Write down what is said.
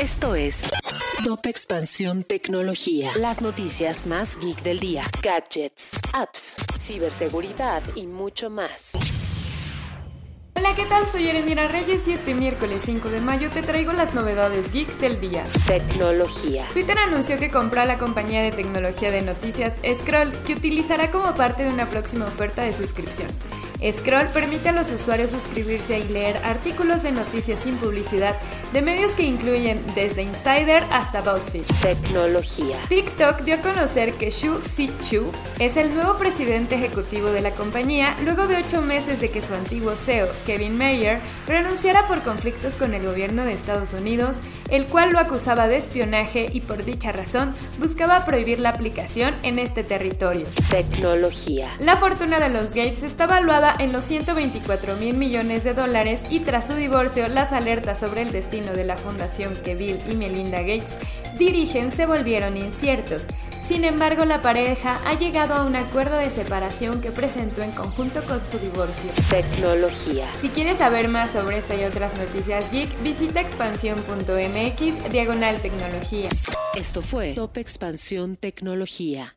Esto es Top Expansión Tecnología. Las noticias más geek del día. Gadgets, apps, ciberseguridad y mucho más. Hola, ¿qué tal? Soy Erendira Reyes y este miércoles 5 de mayo te traigo las novedades geek del día. Tecnología. Twitter anunció que compró a la compañía de tecnología de noticias Scroll, que utilizará como parte de una próxima oferta de suscripción. Scroll permite a los usuarios suscribirse y leer artículos de noticias sin publicidad de medios que incluyen desde Insider hasta BuzzFeed. Tecnología. TikTok dio a conocer que Xu Chu es el nuevo presidente ejecutivo de la compañía luego de ocho meses de que su antiguo CEO, Kevin Mayer, renunciara por conflictos con el gobierno de Estados Unidos, el cual lo acusaba de espionaje y por dicha razón buscaba prohibir la aplicación en este territorio. Tecnología. La fortuna de los Gates está en los 124 mil millones de dólares y tras su divorcio las alertas sobre el destino de la fundación que Bill y Melinda Gates dirigen se volvieron inciertos. Sin embargo, la pareja ha llegado a un acuerdo de separación que presentó en conjunto con su divorcio. Tecnología. Si quieres saber más sobre esta y otras noticias geek, visita expansión.mx diagonal tecnología. Esto fue Top Expansión Tecnología.